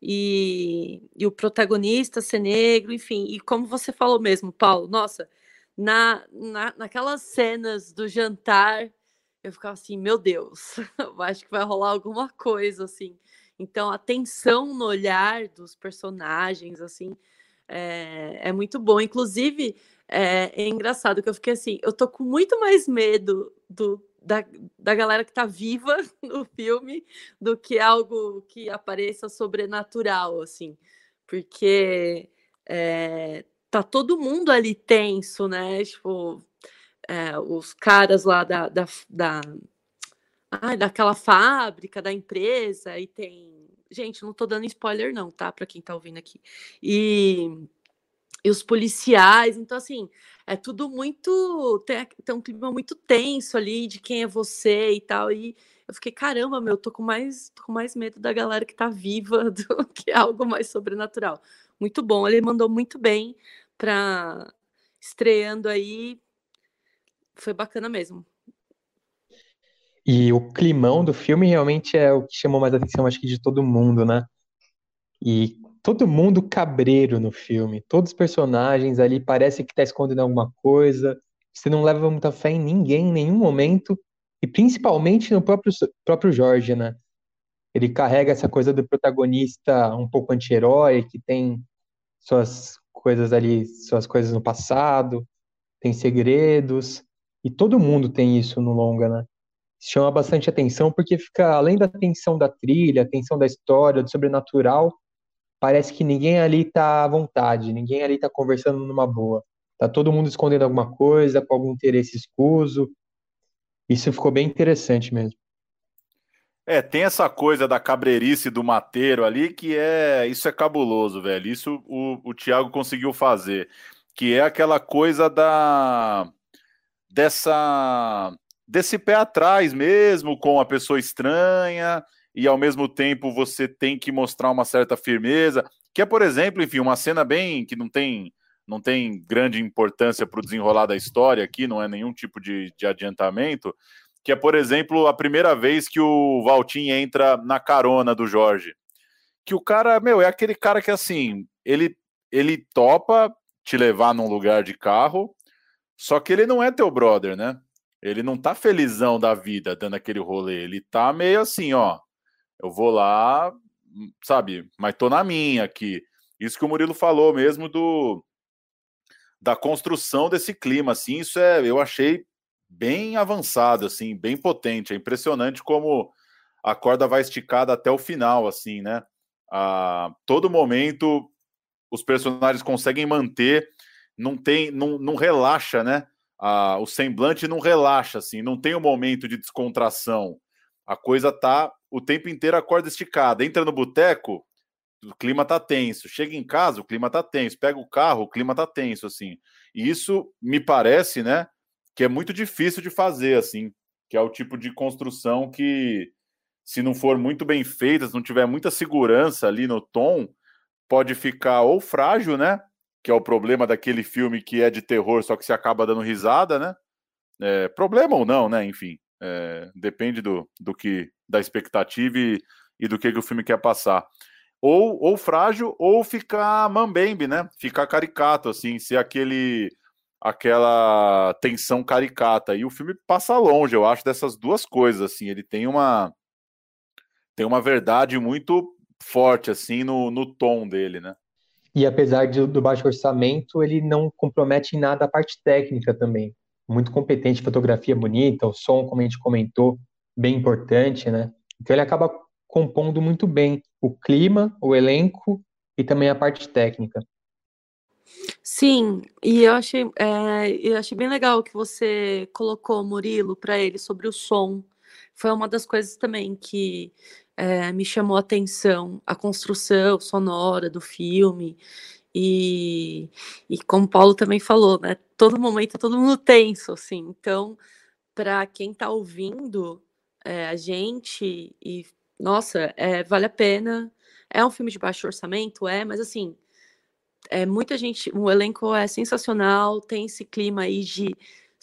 [SPEAKER 7] e, e o protagonista ser negro, enfim, e como você falou mesmo, Paulo, nossa, na, na naquelas cenas do jantar eu ficava assim, meu Deus, eu acho que vai rolar alguma coisa, assim. Então, a tensão no olhar dos personagens, assim, é, é muito bom. Inclusive, é, é, engraçado que eu fiquei assim, eu tô com muito mais medo do, da, da galera que tá viva no filme do que algo que apareça sobrenatural, assim. Porque é, tá todo mundo ali tenso, né? Tipo, é, os caras lá da, da, da ah, daquela fábrica, da empresa, e tem. Gente, não tô dando spoiler, não, tá? Para quem tá ouvindo aqui. E, e os policiais, então, assim, é tudo muito. Tem, tem um clima muito tenso ali de quem é você e tal. E eu fiquei, caramba, meu, tô com mais, tô com mais medo da galera que tá viva do que algo mais sobrenatural. Muito bom, ele mandou muito bem para estreando aí foi bacana mesmo.
[SPEAKER 8] E o climão do filme realmente é o que chamou mais atenção, acho que de todo mundo, né? E todo mundo cabreiro no filme. Todos os personagens ali parece que tá escondendo alguma coisa. Você não leva muita fé em ninguém em nenhum momento. E principalmente no próprio, próprio Jorge, né? Ele carrega essa coisa do protagonista um pouco anti-herói, que tem suas coisas ali, suas coisas no passado, tem segredos. E todo mundo tem isso no longa, né? Chama bastante atenção porque fica além da tensão da trilha, tensão da história, do sobrenatural, parece que ninguém ali tá à vontade, ninguém ali tá conversando numa boa. Tá todo mundo escondendo alguma coisa, com algum interesse escuso. Isso ficou bem interessante mesmo.
[SPEAKER 5] É, tem essa coisa da cabreirice do mateiro ali que é. Isso é cabuloso, velho. Isso o, o Thiago conseguiu fazer. Que é aquela coisa da dessa desse pé atrás mesmo com a pessoa estranha e ao mesmo tempo você tem que mostrar uma certa firmeza, que é, por exemplo, enfim, uma cena bem que não tem não tem grande importância para o desenrolar da história aqui, não é nenhum tipo de, de adiantamento, que é, por exemplo, a primeira vez que o Valtim entra na carona do Jorge. Que o cara, meu, é aquele cara que assim, ele ele topa te levar num lugar de carro, só que ele não é teu brother, né? Ele não tá felizão da vida dando aquele rolê. Ele tá meio assim, ó. Eu vou lá, sabe? Mas tô na minha aqui. Isso que o Murilo falou mesmo do da construção desse clima, assim, isso é, eu achei bem avançado, assim, bem potente. É impressionante como a corda vai esticada até o final, assim, né? A todo momento os personagens conseguem manter não tem, não, não relaxa, né? Ah, o semblante não relaxa, assim, não tem um momento de descontração. A coisa tá o tempo inteiro a corda esticada. Entra no boteco, o clima tá tenso. Chega em casa, o clima tá tenso. Pega o carro, o clima tá tenso, assim. E isso me parece, né, que é muito difícil de fazer, assim, que é o tipo de construção que, se não for muito bem feita, se não tiver muita segurança ali no tom, pode ficar ou frágil, né? Que é o problema daquele filme que é de terror, só que se acaba dando risada, né? É, problema ou não, né? Enfim, é, depende do, do que da expectativa e, e do que, que o filme quer passar. Ou, ou frágil, ou ficar mambembe, né? Ficar caricato, assim, ser aquele aquela tensão caricata. E o filme passa longe, eu acho, dessas duas coisas, assim. Ele tem uma tem uma verdade muito forte, assim, no, no tom dele, né?
[SPEAKER 8] E apesar de, do baixo orçamento, ele não compromete em nada a parte técnica também. Muito competente, fotografia bonita, o som, como a gente comentou, bem importante, né? Então ele acaba compondo muito bem o clima, o elenco e também a parte técnica.
[SPEAKER 7] Sim, e eu achei, é, eu achei bem legal que você colocou, Murilo, para ele sobre o som. Foi uma das coisas também que é, me chamou a atenção, a construção sonora do filme. E, e como o Paulo também falou, né? Todo momento todo mundo tenso, assim. Então, para quem está ouvindo é, a gente, e nossa, é, vale a pena. É um filme de baixo orçamento, é, mas assim, é muita gente, o elenco é sensacional, tem esse clima aí de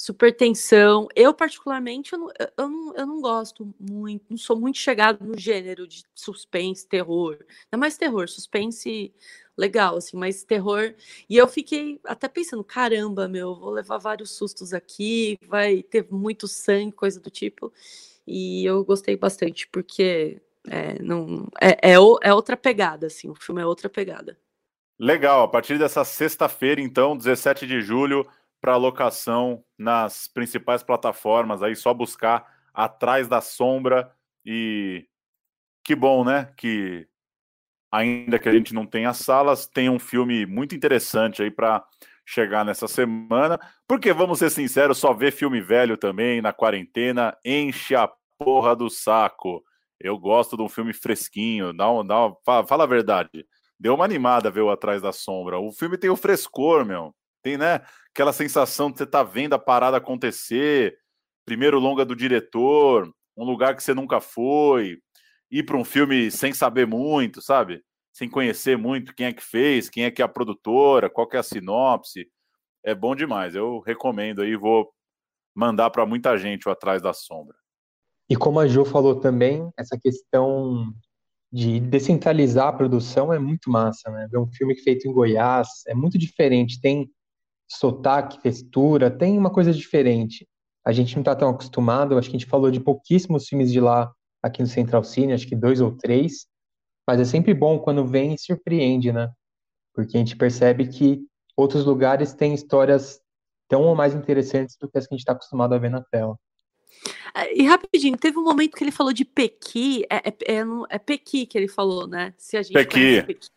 [SPEAKER 7] super tensão. Eu, particularmente, eu não, eu não, eu não gosto muito, não sou muito chegado no gênero de suspense, terror. Não é mais terror, suspense legal, assim, mas terror. E eu fiquei até pensando, caramba, meu, vou levar vários sustos aqui, vai ter muito sangue, coisa do tipo. E eu gostei bastante, porque é, não, é, é, é outra pegada, assim, o filme é outra pegada.
[SPEAKER 5] Legal, a partir dessa sexta-feira, então, 17 de julho, para locação nas principais plataformas, aí só buscar Atrás da Sombra e que bom, né, que ainda que a gente não tenha salas, tem um filme muito interessante aí para chegar nessa semana, porque vamos ser sinceros, só ver filme velho também na quarentena enche a porra do saco. Eu gosto de um filme fresquinho, dá, um, dá fala a verdade deu uma animada ver o Atrás da Sombra. O filme tem o frescor, meu. Tem, né? Aquela sensação de você tá vendo a parada acontecer. Primeiro longa do diretor, um lugar que você nunca foi. Ir para um filme sem saber muito, sabe? Sem conhecer muito quem é que fez, quem é que é a produtora, qual que é a sinopse. É bom demais. Eu recomendo aí, vou mandar para muita gente o Atrás da Sombra.
[SPEAKER 8] E como a Jo falou também, essa questão de descentralizar a produção é muito massa, né? Ver um filme feito em Goiás é muito diferente, tem sotaque, textura, tem uma coisa diferente. A gente não está tão acostumado, acho que a gente falou de pouquíssimos filmes de lá aqui no Central Cine, acho que dois ou três, mas é sempre bom quando vem e surpreende, né? Porque a gente percebe que outros lugares têm histórias tão ou mais interessantes do que as que a gente está acostumado a ver na tela.
[SPEAKER 7] Ah, e rapidinho, teve um momento que ele falou de Pequi, é, é, é, é Pequi que ele falou, né?
[SPEAKER 5] Se a gente Pequi. Pequi.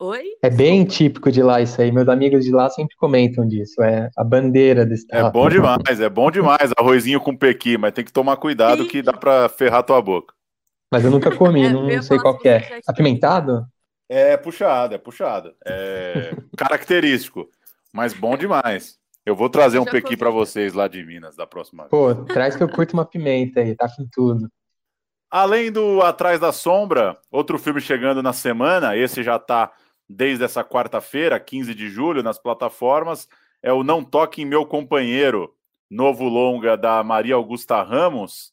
[SPEAKER 7] Oi?
[SPEAKER 8] É bem típico de lá isso aí. Meus amigos de lá sempre comentam disso. É a bandeira é estado.
[SPEAKER 5] É bom demais, é bom demais. Arrozinho com pequi, mas tem que tomar cuidado Sim. que dá pra ferrar tua boca.
[SPEAKER 8] Mas eu nunca comi, é, não, não sei qual que é. Apimentado?
[SPEAKER 5] É puxado, é puxado. É característico, mas bom demais. Eu vou trazer um pequi para vocês lá de Minas da próxima
[SPEAKER 8] vez. Pô, traz que eu curto uma pimenta aí, tá com tudo.
[SPEAKER 5] Além do Atrás da Sombra, outro filme chegando na semana, esse já tá desde essa quarta-feira, 15 de julho, nas plataformas, é o Não Toque em Meu Companheiro, novo longa da Maria Augusta Ramos,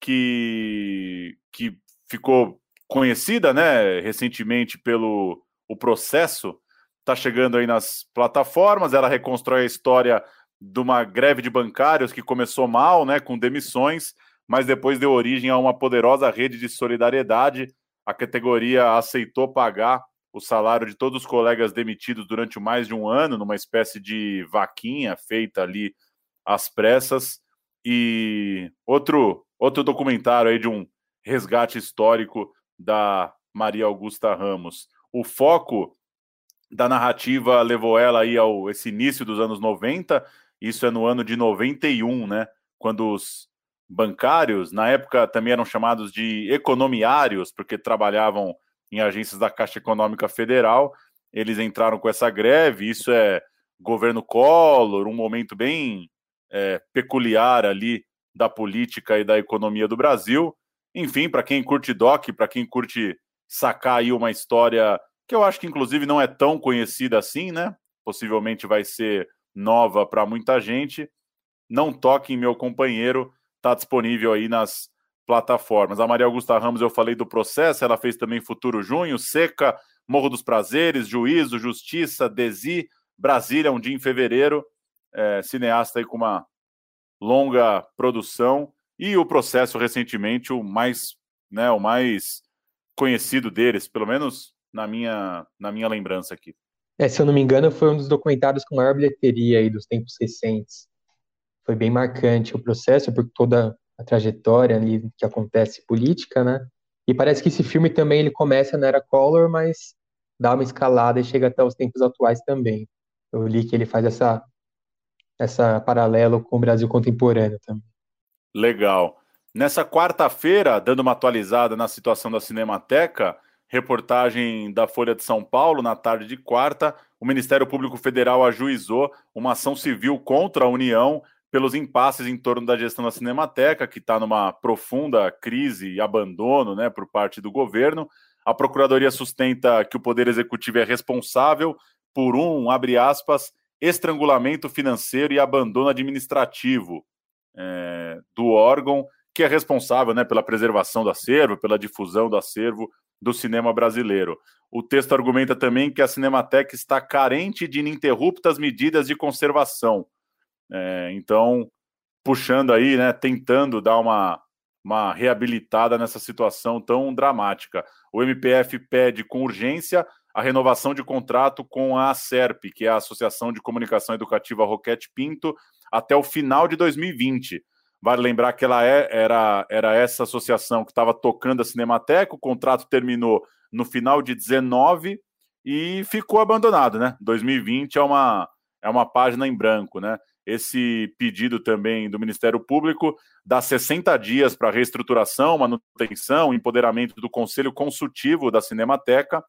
[SPEAKER 5] que, que ficou conhecida, né, recentemente pelo o processo está chegando aí nas plataformas. Ela reconstrói a história de uma greve de bancários que começou mal, né, com demissões, mas depois deu origem a uma poderosa rede de solidariedade. A categoria aceitou pagar o salário de todos os colegas demitidos durante mais de um ano, numa espécie de vaquinha feita ali às pressas. E outro, outro documentário aí de um resgate histórico da Maria Augusta Ramos. O foco da narrativa levou ela aí ao esse início dos anos 90, isso é no ano de 91, né? Quando os bancários, na época também eram chamados de economiários, porque trabalhavam em agências da Caixa Econômica Federal, eles entraram com essa greve, isso é governo Collor, um momento bem é, peculiar ali da política e da economia do Brasil. Enfim, para quem curte doc, para quem curte sacar aí uma história que eu acho que inclusive não é tão conhecida assim, né? Possivelmente vai ser nova para muita gente. Não toque em meu companheiro, está disponível aí nas plataformas. A Maria Augusta Ramos, eu falei do processo, ela fez também Futuro Junho, Seca, Morro dos Prazeres, Juízo, Justiça, Desi, Brasília, um dia em fevereiro. É, cineasta aí com uma longa produção. E o processo recentemente, o mais, né, o mais conhecido deles, pelo menos na minha, na minha lembrança aqui.
[SPEAKER 8] É, se eu não me engano, foi um dos documentários com maior bilheteria aí dos tempos recentes. Foi bem marcante o processo, por toda a trajetória ali que acontece política, né? E parece que esse filme também ele começa na era Color, mas dá uma escalada e chega até os tempos atuais também. Eu li que ele faz essa essa paralelo com o Brasil contemporâneo também.
[SPEAKER 5] Legal. Nessa quarta-feira, dando uma atualizada na situação da Cinemateca, reportagem da Folha de São Paulo, na tarde de quarta, o Ministério Público Federal ajuizou uma ação civil contra a União pelos impasses em torno da gestão da Cinemateca, que está numa profunda crise e abandono né, por parte do governo. A Procuradoria sustenta que o Poder Executivo é responsável por um, abre aspas, estrangulamento financeiro e abandono administrativo é, do órgão que é responsável né, pela preservação do acervo, pela difusão do acervo do cinema brasileiro. O texto argumenta também que a Cinemateca está carente de ininterruptas medidas de conservação. É, então, puxando aí, né, tentando dar uma, uma reabilitada nessa situação tão dramática. O MPF pede com urgência a renovação de contrato com a ACERP, que é a Associação de Comunicação Educativa Roquete Pinto, até o final de 2020. Vale lembrar que ela é, era, era essa associação que estava tocando a Cinemateca, o contrato terminou no final de 19 e ficou abandonado, né? 2020 é uma, é uma página em branco, né? Esse pedido também do Ministério Público dá 60 dias para reestruturação, manutenção, empoderamento do Conselho Consultivo da Cinemateca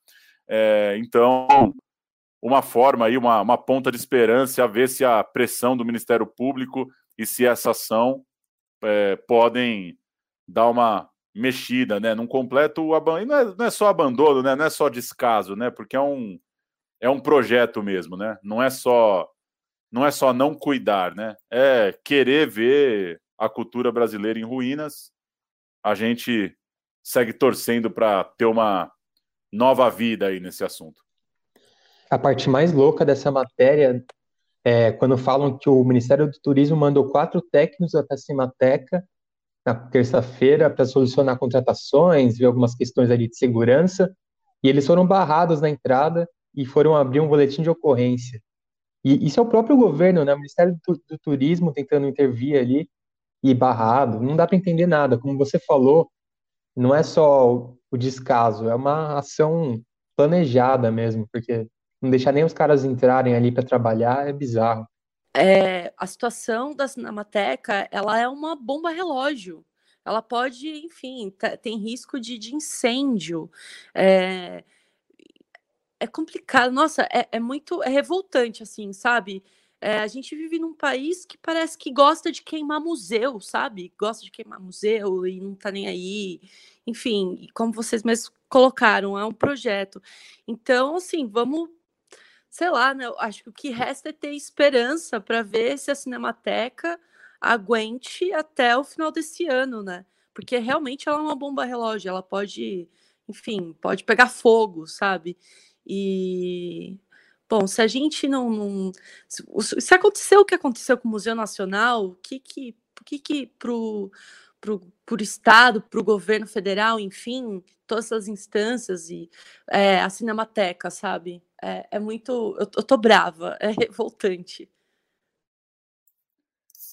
[SPEAKER 5] é, então, uma forma aí, uma, uma ponta de esperança a ver se a pressão do Ministério Público e se essa ação é, podem dar uma mexida, né? Num completo abandono. Não é, não é só abandono, né? Não é só descaso, né? Porque é um, é um projeto mesmo, né? Não é só não é só não cuidar, né? É querer ver a cultura brasileira em ruínas. A gente segue torcendo para ter uma nova vida aí nesse assunto.
[SPEAKER 8] A parte mais louca dessa matéria é quando falam que o Ministério do Turismo mandou quatro técnicos até a Cimateca na terça-feira para solucionar contratações, ver algumas questões ali de segurança, e eles foram barrados na entrada e foram abrir um boletim de ocorrência. E isso é o próprio governo, né? O Ministério do, do Turismo tentando intervir ali e barrado. Não dá para entender nada. Como você falou, não é só o descaso, é uma ação planejada mesmo, porque não deixar nem os caras entrarem ali para trabalhar é bizarro.
[SPEAKER 7] É, a situação da Cinemateca, ela é uma bomba relógio. Ela pode, enfim, tem risco de, de incêndio. É, é complicado. Nossa, é, é muito é revoltante, assim, sabe? É, a gente vive num país que parece que gosta de queimar museu, sabe? Gosta de queimar museu e não tá nem aí. Enfim, como vocês mesmos colocaram, é um projeto. Então, assim, vamos, sei lá, né? Acho que o que resta é ter esperança para ver se a Cinemateca aguente até o final desse ano, né? Porque realmente ela é uma bomba relógio, ela pode, enfim, pode pegar fogo, sabe? E Bom, se a gente não. não se, aconteceu o que aconteceu com o Museu Nacional, o que que, o que, que pro Estado, para o governo federal, enfim, todas as instâncias e é, a Cinemateca, sabe? É, é muito. Eu, eu tô brava, é revoltante.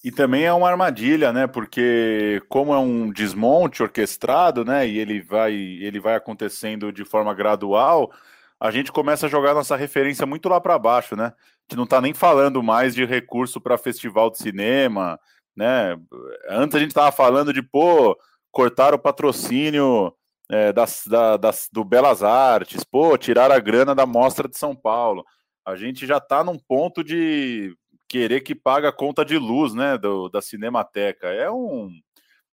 [SPEAKER 5] E também é uma armadilha, né? Porque como é um desmonte orquestrado, né? E ele vai, ele vai acontecendo de forma gradual a gente começa a jogar nossa referência muito lá para baixo, né? A gente não está nem falando mais de recurso para festival de cinema, né? Antes a gente estava falando de, pô, cortar o patrocínio é, das, da, das, do Belas Artes, pô, tirar a grana da Mostra de São Paulo. A gente já está num ponto de querer que paga a conta de luz, né, do, da Cinemateca. É um,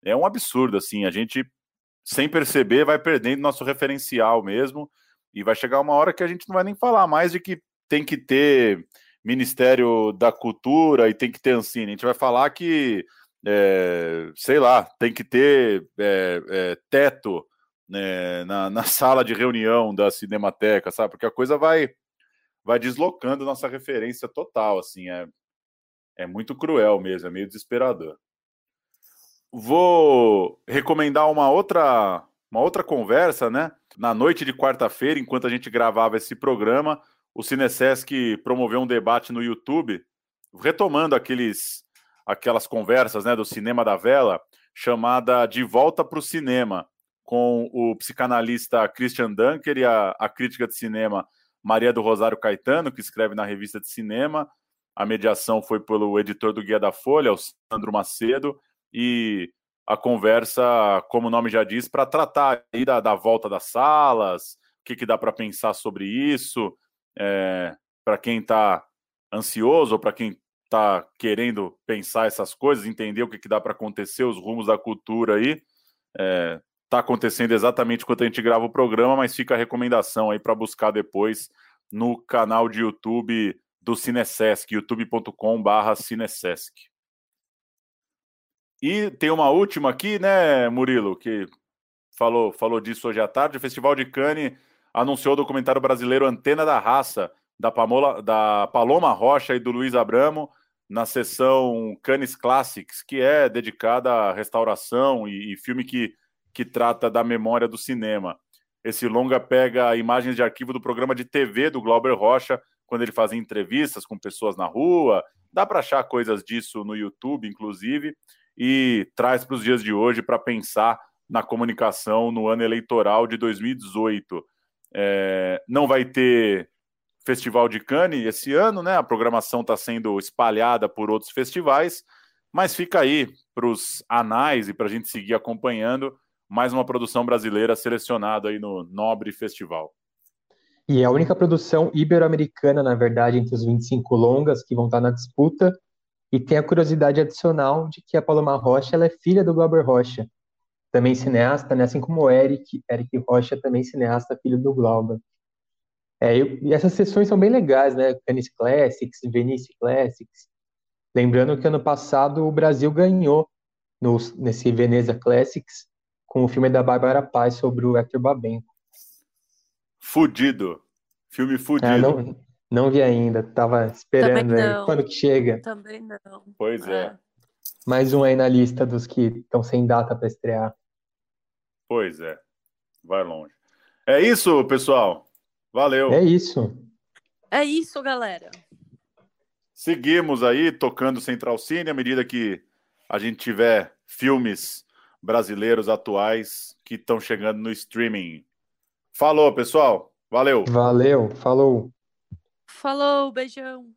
[SPEAKER 5] é um absurdo, assim, a gente, sem perceber, vai perdendo nosso referencial mesmo, e vai chegar uma hora que a gente não vai nem falar mais de que tem que ter Ministério da Cultura e tem que ter Ancine. A gente vai falar que, é, sei lá, tem que ter é, é, teto né, na, na, sala de reunião da Cinemateca, sabe? Porque a coisa vai, vai deslocando nossa referência total, assim, é, é muito cruel mesmo, é meio desesperador. Vou recomendar uma outra, uma outra conversa, né? Na noite de quarta-feira, enquanto a gente gravava esse programa, o Cinesesc promoveu um debate no YouTube, retomando aqueles, aquelas conversas né, do Cinema da Vela, chamada De Volta para o Cinema, com o psicanalista Christian Dunker e a, a crítica de cinema Maria do Rosário Caetano, que escreve na revista de cinema. A mediação foi pelo editor do Guia da Folha, o Sandro Macedo, e a conversa, como o nome já diz, para tratar aí da, da, volta das salas, o que, que dá para pensar sobre isso, é, para quem está ansioso ou para quem está querendo pensar essas coisas, entender o que, que dá para acontecer, os rumos da cultura aí. É, está acontecendo exatamente enquanto a gente grava o programa, mas fica a recomendação aí para buscar depois no canal de YouTube do Cinesesc, youtube.com/barra Cinesesc. E tem uma última aqui, né, Murilo, que falou, falou disso hoje à tarde. O Festival de Cannes anunciou o documentário brasileiro Antena da Raça, da, Pamola, da Paloma Rocha e do Luiz Abramo, na sessão Cannes Classics, que é dedicada à restauração e, e filme que que trata da memória do cinema. Esse longa pega imagens de arquivo do programa de TV do Glauber Rocha, quando ele fazia entrevistas com pessoas na rua. Dá para achar coisas disso no YouTube, inclusive, e traz para os dias de hoje para pensar na comunicação no ano eleitoral de 2018. É, não vai ter Festival de Cannes esse ano, né? A programação está sendo espalhada por outros festivais, mas fica aí para os anais e para a gente seguir acompanhando mais uma produção brasileira selecionada aí no Nobre Festival.
[SPEAKER 8] E é a única produção ibero-americana, na verdade, entre os 25 longas que vão estar na disputa. E tem a curiosidade adicional de que a Paloma Rocha ela é filha do Glauber Rocha, também cineasta, né? assim como o Eric, Eric Rocha, também cineasta, filho do Glauber. É, e essas sessões são bem legais, né? Canis Classics, Venice Classics. Lembrando que ano passado o Brasil ganhou no, nesse Veneza Classics com o filme da Bárbara Paz sobre o Hector Babenco.
[SPEAKER 5] Fudido. Filme fudido.
[SPEAKER 8] É, não, não vi ainda, tava esperando aí. Quando que chega?
[SPEAKER 7] Também não.
[SPEAKER 5] Pois é. é.
[SPEAKER 8] Mais um aí na lista dos que estão sem data para estrear.
[SPEAKER 5] Pois é. Vai longe. É isso, pessoal. Valeu.
[SPEAKER 8] É isso.
[SPEAKER 7] É isso, galera.
[SPEAKER 5] Seguimos aí tocando Central Cine à medida que a gente tiver filmes brasileiros atuais que estão chegando no streaming. Falou, pessoal. Valeu.
[SPEAKER 8] Valeu. Falou.
[SPEAKER 7] Falou, beijão.